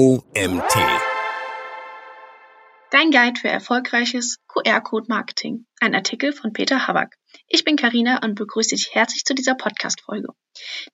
OMT. Dein Guide für erfolgreiches QR-Code-Marketing. Ein Artikel von Peter Haback. Ich bin Karina und begrüße dich herzlich zu dieser Podcast-Folge.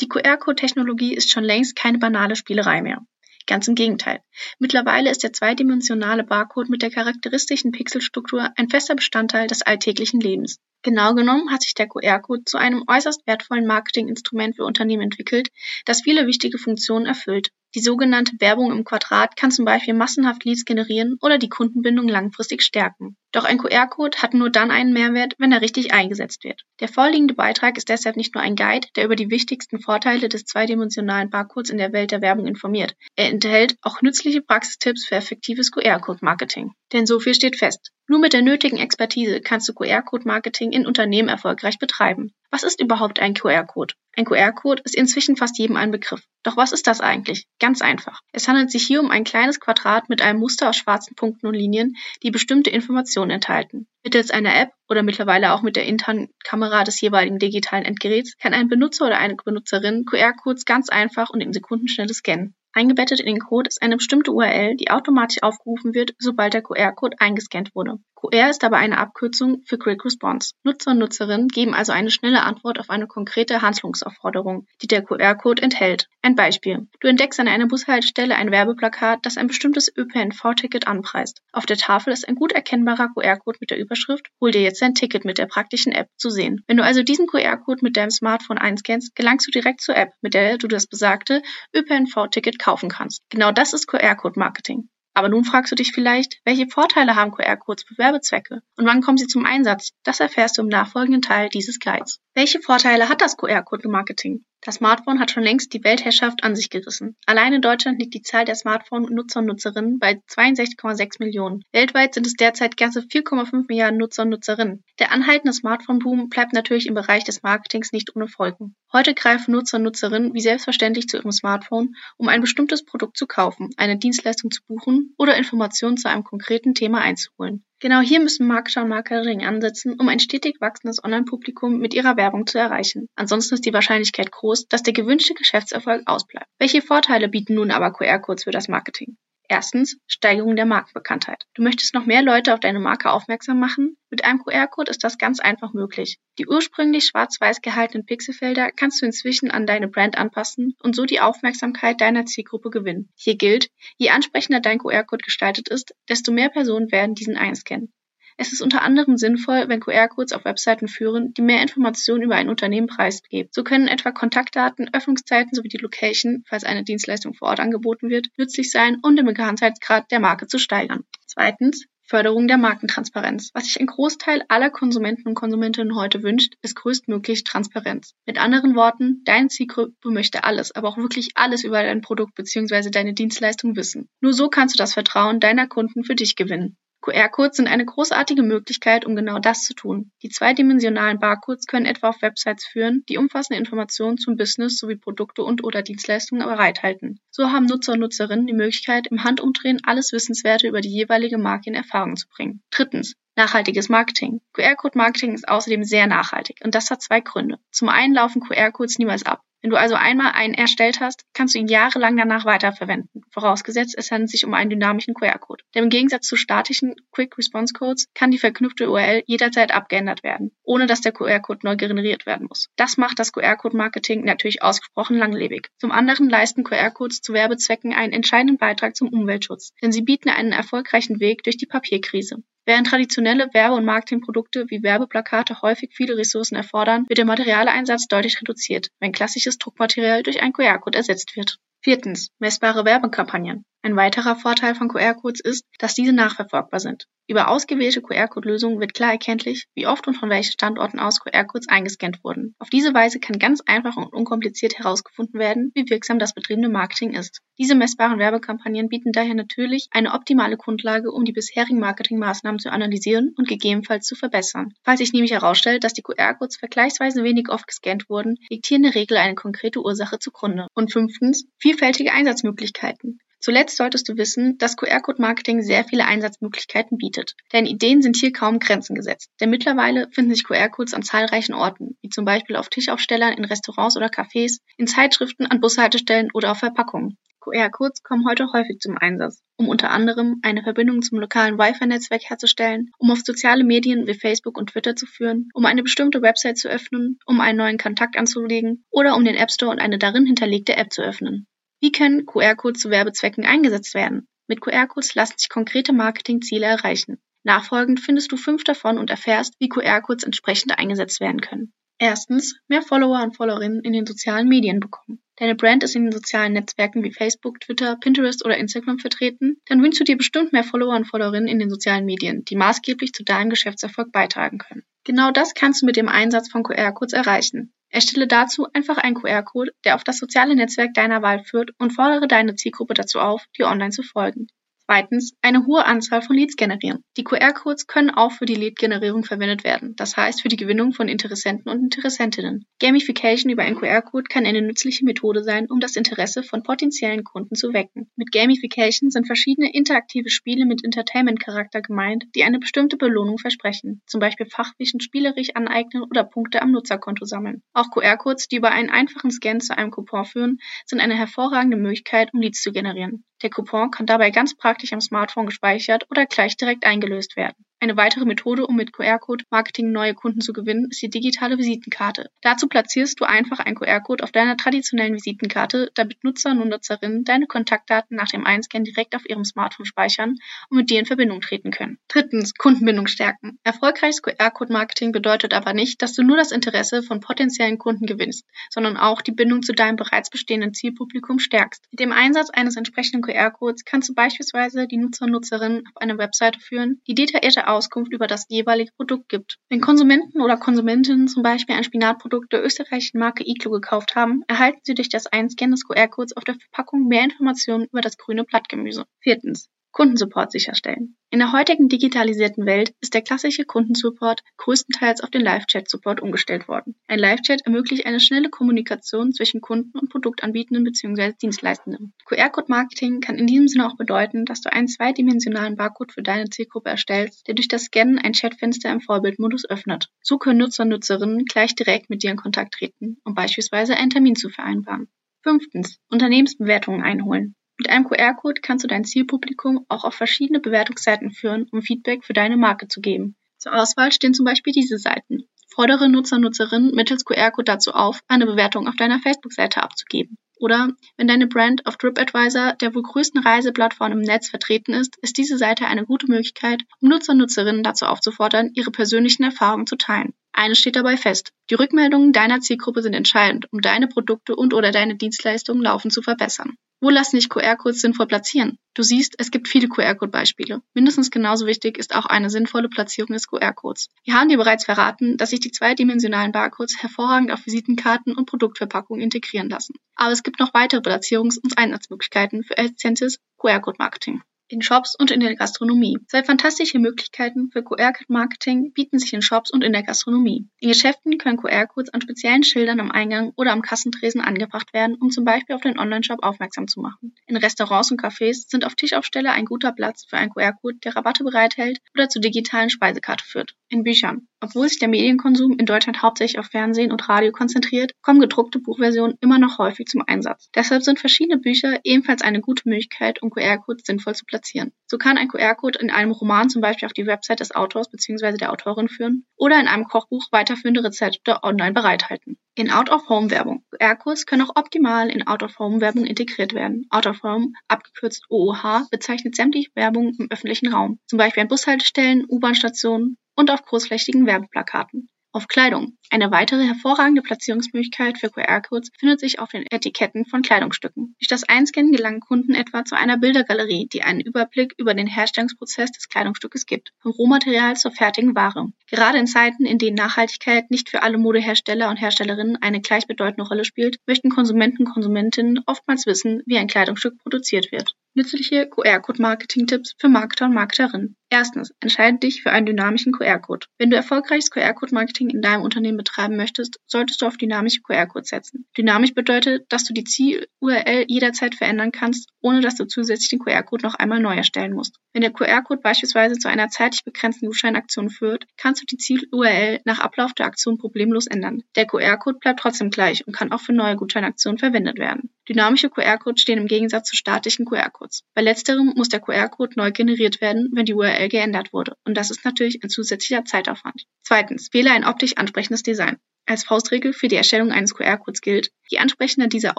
Die QR-Code-Technologie ist schon längst keine banale Spielerei mehr. Ganz im Gegenteil. Mittlerweile ist der zweidimensionale Barcode mit der charakteristischen Pixelstruktur ein fester Bestandteil des alltäglichen Lebens. Genau genommen hat sich der QR-Code zu einem äußerst wertvollen Marketinginstrument für Unternehmen entwickelt, das viele wichtige Funktionen erfüllt. Die sogenannte Werbung im Quadrat kann zum Beispiel massenhaft Leads generieren oder die Kundenbindung langfristig stärken. Doch ein QR-Code hat nur dann einen Mehrwert, wenn er richtig eingesetzt wird. Der vorliegende Beitrag ist deshalb nicht nur ein Guide, der über die wichtigsten Vorteile des zweidimensionalen Barcodes in der Welt der Werbung informiert. Er enthält auch nützliche Praxistipps für effektives QR-Code-Marketing. Denn so viel steht fest. Nur mit der nötigen Expertise kannst du QR-Code-Marketing in Unternehmen erfolgreich betreiben. Was ist überhaupt ein QR-Code? Ein QR-Code ist inzwischen fast jedem ein Begriff. Doch was ist das eigentlich? Ganz einfach. Es handelt sich hier um ein kleines Quadrat mit einem Muster aus schwarzen Punkten und Linien, die bestimmte Informationen enthalten. Mittels einer App oder mittlerweile auch mit der internen Kamera des jeweiligen digitalen Endgeräts kann ein Benutzer oder eine Benutzerin QR-Codes ganz einfach und in Sekundenschnelle scannen. Eingebettet in den Code ist eine bestimmte URL, die automatisch aufgerufen wird, sobald der QR-Code eingescannt wurde. QR ist aber eine Abkürzung für Quick Response. Nutzer und Nutzerinnen geben also eine schnelle Antwort auf eine konkrete Handlungsaufforderung, die der QR-Code enthält. Ein Beispiel. Du entdeckst an einer Bushaltestelle ein Werbeplakat, das ein bestimmtes ÖPNV-Ticket anpreist. Auf der Tafel ist ein gut erkennbarer QR-Code mit der Überschrift Hol dir jetzt dein Ticket mit der praktischen App zu sehen. Wenn du also diesen QR-Code mit deinem Smartphone einscannst, gelangst du direkt zur App, mit der du das besagte ÖPNV-Ticket kaufen kannst. Genau das ist QR-Code-Marketing. Aber nun fragst du dich vielleicht, welche Vorteile haben QR-Codes für Werbezwecke und wann kommen sie zum Einsatz? Das erfährst du im nachfolgenden Teil dieses Guides. Welche Vorteile hat das QR-Code-Marketing? Das Smartphone hat schon längst die Weltherrschaft an sich gerissen. Allein in Deutschland liegt die Zahl der Smartphone-Nutzer und Nutzerinnen bei 62,6 Millionen. Weltweit sind es derzeit ganze 4,5 Milliarden Nutzer und Nutzerinnen. Der anhaltende Smartphone-Boom bleibt natürlich im Bereich des Marketings nicht ohne Folgen. Heute greifen Nutzer und Nutzerinnen wie selbstverständlich zu ihrem Smartphone, um ein bestimmtes Produkt zu kaufen, eine Dienstleistung zu buchen oder Informationen zu einem konkreten Thema einzuholen. Genau hier müssen Marketer und Marketing ansetzen, um ein stetig wachsendes Online-Publikum mit ihrer Werbung zu erreichen. Ansonsten ist die Wahrscheinlichkeit groß, dass der gewünschte Geschäftserfolg ausbleibt. Welche Vorteile bieten nun aber QR-Codes für das Marketing? Erstens Steigerung der Markenbekanntheit. Du möchtest noch mehr Leute auf deine Marke aufmerksam machen? Mit einem QR-Code ist das ganz einfach möglich. Die ursprünglich schwarz-weiß gehaltenen Pixelfelder kannst du inzwischen an deine Brand anpassen und so die Aufmerksamkeit deiner Zielgruppe gewinnen. Hier gilt, je ansprechender dein QR-Code gestaltet ist, desto mehr Personen werden diesen einscannen. Es ist unter anderem sinnvoll, wenn QR-Codes auf Webseiten führen, die mehr Informationen über ein Unternehmen preisgeben. So können etwa Kontaktdaten, Öffnungszeiten sowie die Location, falls eine Dienstleistung vor Ort angeboten wird, nützlich sein, um den Bekanntheitsgrad der Marke zu steigern. Zweitens, Förderung der Markentransparenz. Was sich ein Großteil aller Konsumenten und Konsumentinnen heute wünscht, ist größtmöglich Transparenz. Mit anderen Worten, deine Zielgruppe möchte alles, aber auch wirklich alles über dein Produkt bzw. deine Dienstleistung wissen. Nur so kannst du das Vertrauen deiner Kunden für dich gewinnen. QR-Codes sind eine großartige Möglichkeit, um genau das zu tun. Die zweidimensionalen Barcodes können etwa auf Websites führen, die umfassende Informationen zum Business sowie Produkte und/oder Dienstleistungen bereithalten. So haben Nutzer und Nutzerinnen die Möglichkeit, im Handumdrehen alles Wissenswerte über die jeweilige Marke in Erfahrung zu bringen. Drittens. Nachhaltiges Marketing. QR-Code-Marketing ist außerdem sehr nachhaltig und das hat zwei Gründe. Zum einen laufen QR-Codes niemals ab. Wenn du also einmal einen erstellt hast, kannst du ihn jahrelang danach weiterverwenden, vorausgesetzt es handelt sich um einen dynamischen QR-Code. Denn im Gegensatz zu statischen Quick Response Codes kann die verknüpfte URL jederzeit abgeändert werden, ohne dass der QR-Code neu generiert werden muss. Das macht das QR-Code-Marketing natürlich ausgesprochen langlebig. Zum anderen leisten QR-Codes zu Werbezwecken einen entscheidenden Beitrag zum Umweltschutz, denn sie bieten einen erfolgreichen Weg durch die Papierkrise. Während traditionelle Werbe- und Marketingprodukte wie Werbeplakate häufig viele Ressourcen erfordern, wird der Materialeinsatz deutlich reduziert, wenn klassisches Druckmaterial durch einen QR-Code ersetzt wird. Viertens. Messbare Werbekampagnen. Ein weiterer Vorteil von QR-Codes ist, dass diese nachverfolgbar sind. Über ausgewählte QR-Code-Lösungen wird klar erkenntlich, wie oft und von welchen Standorten aus QR-Codes eingescannt wurden. Auf diese Weise kann ganz einfach und unkompliziert herausgefunden werden, wie wirksam das betriebene Marketing ist. Diese messbaren Werbekampagnen bieten daher natürlich eine optimale Grundlage, um die bisherigen Marketingmaßnahmen zu analysieren und gegebenenfalls zu verbessern. Falls sich nämlich herausstellt, dass die QR-Codes vergleichsweise wenig oft gescannt wurden, liegt hier in der Regel eine konkrete Ursache zugrunde. Und fünftens, vielfältige Einsatzmöglichkeiten. Zuletzt solltest du wissen, dass QR-Code-Marketing sehr viele Einsatzmöglichkeiten bietet. Denn Ideen sind hier kaum Grenzen gesetzt. Denn mittlerweile finden sich QR-Codes an zahlreichen Orten, wie zum Beispiel auf Tischaufstellern in Restaurants oder Cafés, in Zeitschriften, an Bushaltestellen oder auf Verpackungen. QR-Codes kommen heute häufig zum Einsatz, um unter anderem eine Verbindung zum lokalen Wi-Fi-Netzwerk herzustellen, um auf soziale Medien wie Facebook und Twitter zu führen, um eine bestimmte Website zu öffnen, um einen neuen Kontakt anzulegen oder um den App Store und eine darin hinterlegte App zu öffnen. Wie können QR-Codes zu Werbezwecken eingesetzt werden? Mit QR-Codes lassen sich konkrete Marketingziele erreichen. Nachfolgend findest du fünf davon und erfährst, wie QR-Codes entsprechend eingesetzt werden können. Erstens, mehr Follower und Followerinnen in den sozialen Medien bekommen. Deine Brand ist in den sozialen Netzwerken wie Facebook, Twitter, Pinterest oder Instagram vertreten, dann wünschst du dir bestimmt mehr Follower und Followerinnen in den sozialen Medien, die maßgeblich zu deinem Geschäftserfolg beitragen können. Genau das kannst du mit dem Einsatz von QR-Codes erreichen. Erstelle dazu einfach einen QR-Code, der auf das soziale Netzwerk deiner Wahl führt und fordere deine Zielgruppe dazu auf, dir online zu folgen. Zweitens, eine hohe Anzahl von Leads generieren. Die QR-Codes können auch für die Lead-Generierung verwendet werden, das heißt für die Gewinnung von Interessenten und Interessentinnen. Gamification über einen QR-Code kann eine nützliche Methode sein, um das Interesse von potenziellen Kunden zu wecken. Mit Gamification sind verschiedene interaktive Spiele mit Entertainment-Charakter gemeint, die eine bestimmte Belohnung versprechen, zum Beispiel Fachwissen spielerisch aneignen oder Punkte am Nutzerkonto sammeln. Auch QR-Codes, die über einen einfachen Scan zu einem Coupon führen, sind eine hervorragende Möglichkeit, um Leads zu generieren. Der Coupon kann dabei ganz praktisch am Smartphone gespeichert oder gleich direkt eingelöst werden. Eine weitere Methode, um mit QR-Code-Marketing neue Kunden zu gewinnen, ist die digitale Visitenkarte. Dazu platzierst du einfach einen QR-Code auf deiner traditionellen Visitenkarte, damit Nutzer und Nutzerinnen deine Kontaktdaten nach dem Einscannen direkt auf ihrem Smartphone speichern und mit dir in Verbindung treten können. Drittens, Kundenbindung stärken. Erfolgreiches QR-Code-Marketing bedeutet aber nicht, dass du nur das Interesse von potenziellen Kunden gewinnst, sondern auch die Bindung zu deinem bereits bestehenden Zielpublikum stärkst. Mit dem Einsatz eines entsprechenden QR-Codes kannst du beispielsweise die Nutzer und Nutzerinnen auf eine Webseite führen, die detaillierte Auskunft über das jeweilige Produkt gibt. Wenn Konsumenten oder Konsumentinnen zum Beispiel ein Spinatprodukt der österreichischen Marke Iglo gekauft haben, erhalten sie durch das Einscannen des QR-Codes auf der Verpackung mehr Informationen über das grüne Blattgemüse. Viertens. Kundensupport sicherstellen. In der heutigen digitalisierten Welt ist der klassische Kundensupport größtenteils auf den Live-Chat-Support umgestellt worden. Ein Live-Chat ermöglicht eine schnelle Kommunikation zwischen Kunden und Produktanbietenden bzw. Dienstleistenden. QR-Code-Marketing kann in diesem Sinne auch bedeuten, dass du einen zweidimensionalen Barcode für deine Zielgruppe erstellst, der durch das Scannen ein Chatfenster im Vorbildmodus öffnet. So können Nutzer und Nutzerinnen gleich direkt mit dir in Kontakt treten, um beispielsweise einen Termin zu vereinbaren. Fünftens. Unternehmensbewertungen einholen. Mit einem QR-Code kannst du dein Zielpublikum auch auf verschiedene Bewertungsseiten führen, um Feedback für deine Marke zu geben. Zur Auswahl stehen zum Beispiel diese Seiten. Fordere Nutzer Nutzerinnen mittels QR-Code dazu auf, eine Bewertung auf deiner Facebook-Seite abzugeben. Oder wenn deine Brand auf TripAdvisor, der wohl größten Reiseplattform im Netz, vertreten ist, ist diese Seite eine gute Möglichkeit, um Nutzer Nutzerinnen dazu aufzufordern, ihre persönlichen Erfahrungen zu teilen. Eines steht dabei fest. Die Rückmeldungen deiner Zielgruppe sind entscheidend, um deine Produkte und oder deine Dienstleistungen laufend zu verbessern. Wo lassen sich QR-Codes sinnvoll platzieren? Du siehst, es gibt viele QR-Code-Beispiele. Mindestens genauso wichtig ist auch eine sinnvolle Platzierung des QR-Codes. Wir haben dir bereits verraten, dass sich die zweidimensionalen Barcodes hervorragend auf Visitenkarten und Produktverpackungen integrieren lassen. Aber es gibt noch weitere Platzierungs- und Einsatzmöglichkeiten für effizientes QR-Code-Marketing in Shops und in der Gastronomie. Zwei fantastische Möglichkeiten für QR-Code-Marketing bieten sich in Shops und in der Gastronomie. In Geschäften können QR-Codes an speziellen Schildern am Eingang oder am Kassentresen angebracht werden, um zum Beispiel auf den Online-Shop aufmerksam zu machen. In Restaurants und Cafés sind auf Tischaufsteller ein guter Platz für einen QR-Code, der Rabatte bereithält oder zur digitalen Speisekarte führt. In Büchern. Obwohl sich der Medienkonsum in Deutschland hauptsächlich auf Fernsehen und Radio konzentriert, kommen gedruckte Buchversionen immer noch häufig zum Einsatz. Deshalb sind verschiedene Bücher ebenfalls eine gute Möglichkeit, um QR-Codes sinnvoll zu platzieren. So kann ein QR-Code in einem Roman zum Beispiel auf die Website des Autors bzw. der Autorin führen oder in einem Kochbuch weiterführende Rezepte online bereithalten. In Out-of-Home-Werbung. QR-Codes können auch optimal in Out-of-Home-Werbung integriert werden. Out-of-Home, abgekürzt OOH, bezeichnet sämtliche Werbung im öffentlichen Raum, zum Beispiel an Bushaltestellen, U-Bahn-Stationen und auf großflächigen Werbeplakaten auf Kleidung. Eine weitere hervorragende Platzierungsmöglichkeit für QR-Codes findet sich auf den Etiketten von Kleidungsstücken. Durch das Einscannen gelangen Kunden etwa zu einer Bildergalerie, die einen Überblick über den Herstellungsprozess des Kleidungsstückes gibt, vom Rohmaterial zur fertigen Ware. Gerade in Zeiten, in denen Nachhaltigkeit nicht für alle Modehersteller und Herstellerinnen eine gleichbedeutende Rolle spielt, möchten Konsumenten und Konsumentinnen oftmals wissen, wie ein Kleidungsstück produziert wird. Nützliche QR-Code-Marketing-Tipps für Marketer und Marketerinnen. Erstens, entscheide dich für einen dynamischen QR-Code. Wenn du erfolgreiches QR-Code-Marketing in deinem Unternehmen betreiben möchtest, solltest du auf dynamische QR-Codes setzen. Dynamisch bedeutet, dass du die Ziel-URL jederzeit verändern kannst, ohne dass du zusätzlich den QR-Code noch einmal neu erstellen musst. Wenn der QR-Code beispielsweise zu einer zeitlich begrenzten Gutscheinaktion führt, kannst du die Ziel-URL nach Ablauf der Aktion problemlos ändern. Der QR-Code bleibt trotzdem gleich und kann auch für neue Gutscheinaktionen verwendet werden. Dynamische QR-Codes stehen im Gegensatz zu statischen QR-Codes. Bei letzterem muss der QR-Code neu generiert werden, wenn die URL geändert wurde. Und das ist natürlich ein zusätzlicher Zeitaufwand. Zweitens, wähle ein optisch ansprechendes Design. Als Faustregel für die Erstellung eines QR-Codes gilt, je ansprechender dieser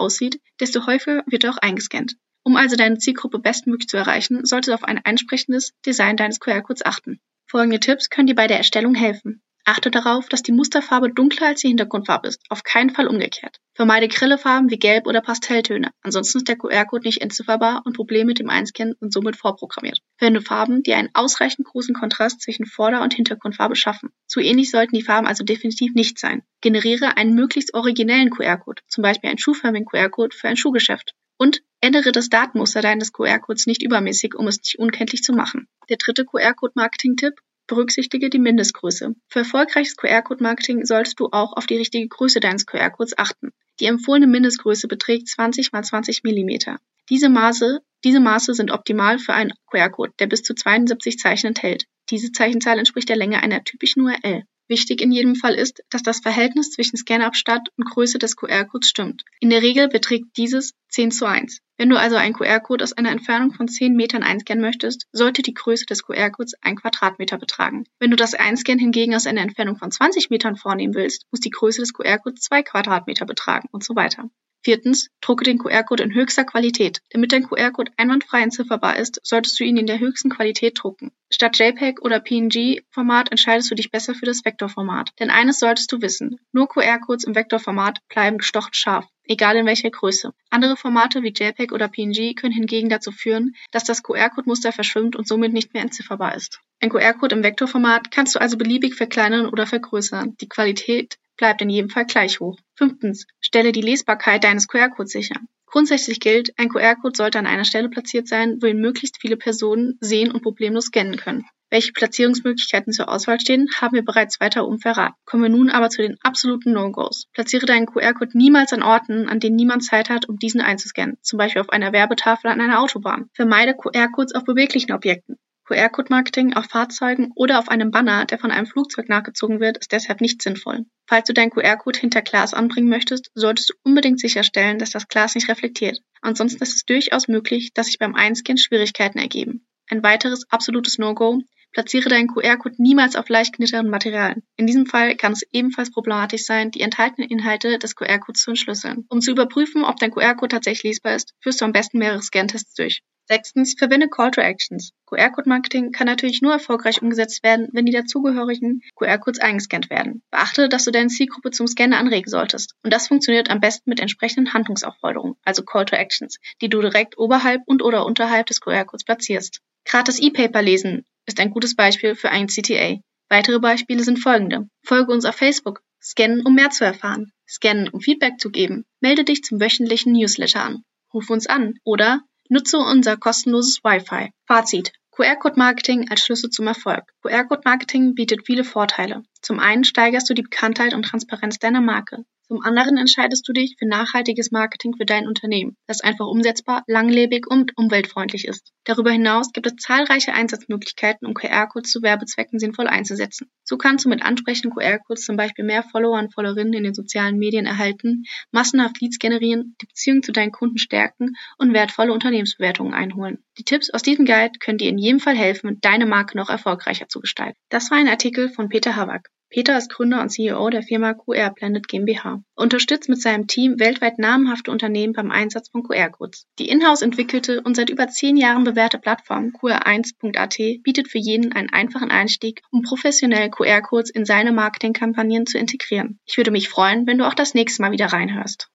aussieht, desto häufiger wird er auch eingescannt. Um also deine Zielgruppe bestmöglich zu erreichen, solltest du auf ein ansprechendes Design deines QR-Codes achten. Folgende Tipps können dir bei der Erstellung helfen. Achte darauf, dass die Musterfarbe dunkler als die Hintergrundfarbe ist, auf keinen Fall umgekehrt. Vermeide grelle Farben wie Gelb oder Pastelltöne, ansonsten ist der QR-Code nicht entzifferbar und Probleme mit dem Einscannen sind somit vorprogrammiert. Verwende Farben, die einen ausreichend großen Kontrast zwischen Vorder- und Hintergrundfarbe schaffen. Zu ähnlich sollten die Farben also definitiv nicht sein. Generiere einen möglichst originellen QR-Code, zum Beispiel einen schuhförmigen QR-Code für ein Schuhgeschäft. Und ändere das Datenmuster deines QR-Codes nicht übermäßig, um es nicht unkenntlich zu machen. Der dritte QR-Code-Marketing-Tipp Berücksichtige die Mindestgröße. Für erfolgreiches QR-Code-Marketing solltest du auch auf die richtige Größe deines QR-Codes achten. Die empfohlene Mindestgröße beträgt 20 x 20 mm. Diese Maße, diese Maße sind optimal für einen QR-Code, der bis zu 72 Zeichen enthält. Diese Zeichenzahl entspricht der Länge einer typischen URL. Wichtig in jedem Fall ist, dass das Verhältnis zwischen Scanabstand und Größe des QR-Codes stimmt. In der Regel beträgt dieses 10 zu 1. Wenn du also einen QR-Code aus einer Entfernung von 10 Metern einscannen möchtest, sollte die Größe des QR-Codes ein Quadratmeter betragen. Wenn du das Einscannen hingegen aus einer Entfernung von 20 Metern vornehmen willst, muss die Größe des QR-Codes 2 Quadratmeter betragen und so weiter. Viertens, drucke den QR-Code in höchster Qualität. Damit dein QR-Code einwandfrei entzifferbar ist, solltest du ihn in der höchsten Qualität drucken. Statt JPEG oder PNG-Format entscheidest du dich besser für das Vektorformat. Denn eines solltest du wissen, nur QR-Codes im Vektorformat bleiben gestochen scharf, egal in welcher Größe. Andere Formate wie JPEG oder PNG können hingegen dazu führen, dass das QR-Code-Muster verschwimmt und somit nicht mehr entzifferbar ist. Ein QR-Code im Vektorformat kannst du also beliebig verkleinern oder vergrößern. Die Qualität bleibt in jedem Fall gleich hoch. Fünftens, stelle die Lesbarkeit deines QR-Codes sicher. Grundsätzlich gilt, ein QR-Code sollte an einer Stelle platziert sein, wo ihn möglichst viele Personen sehen und problemlos scannen können. Welche Platzierungsmöglichkeiten zur Auswahl stehen, haben wir bereits weiter um verraten. Kommen wir nun aber zu den absoluten No-Gos. Platziere deinen QR-Code niemals an Orten, an denen niemand Zeit hat, um diesen einzuscannen, zum Beispiel auf einer Werbetafel an einer Autobahn. Vermeide QR-Codes auf beweglichen Objekten. QR-Code-Marketing auf Fahrzeugen oder auf einem Banner, der von einem Flugzeug nachgezogen wird, ist deshalb nicht sinnvoll. Falls du deinen QR-Code hinter Glas anbringen möchtest, solltest du unbedingt sicherstellen, dass das Glas nicht reflektiert. Ansonsten ist es durchaus möglich, dass sich beim Einscannen Schwierigkeiten ergeben. Ein weiteres absolutes No-Go, platziere deinen QR-Code niemals auf leicht knitternden Materialien. In diesem Fall kann es ebenfalls problematisch sein, die enthaltenen Inhalte des QR-Codes zu entschlüsseln. Um zu überprüfen, ob dein QR-Code tatsächlich lesbar ist, führst du am besten mehrere Scantests durch. Sechstens, verwende Call to Actions. QR-Code-Marketing kann natürlich nur erfolgreich umgesetzt werden, wenn die dazugehörigen QR-Codes eingescannt werden. Beachte, dass du deine Zielgruppe zum Scannen anregen solltest. Und das funktioniert am besten mit entsprechenden Handlungsaufforderungen, also Call to Actions, die du direkt oberhalb und oder unterhalb des QR-Codes platzierst. Gratis E-Paper lesen ist ein gutes Beispiel für ein CTA. Weitere Beispiele sind folgende. Folge uns auf Facebook. Scannen, um mehr zu erfahren. Scannen, um Feedback zu geben. Melde dich zum wöchentlichen Newsletter an. Ruf uns an oder Nutze unser kostenloses Wi-Fi. Fazit. QR-Code-Marketing als Schlüssel zum Erfolg. QR-Code-Marketing bietet viele Vorteile. Zum einen steigerst du die Bekanntheit und Transparenz deiner Marke. Zum anderen entscheidest du dich für nachhaltiges Marketing für dein Unternehmen, das einfach umsetzbar, langlebig und umweltfreundlich ist. Darüber hinaus gibt es zahlreiche Einsatzmöglichkeiten, um QR-Codes zu Werbezwecken sinnvoll einzusetzen. So kannst du mit ansprechenden QR-Codes zum Beispiel mehr Follower und Followerinnen in den sozialen Medien erhalten, massenhaft Leads generieren, die Beziehung zu deinen Kunden stärken und wertvolle Unternehmensbewertungen einholen. Die Tipps aus diesem Guide können dir in jedem Fall helfen, deine Marke noch erfolgreicher zu gestalten. Das war ein Artikel von Peter Havak. Peter ist Gründer und CEO der Firma QR Planet GmbH. Er unterstützt mit seinem Team weltweit namhafte Unternehmen beim Einsatz von QR-Codes. Die in-house entwickelte und seit über zehn Jahren bewährte Plattform QR1.at bietet für jeden einen einfachen Einstieg, um professionell QR-Codes in seine Marketingkampagnen zu integrieren. Ich würde mich freuen, wenn du auch das nächste Mal wieder reinhörst.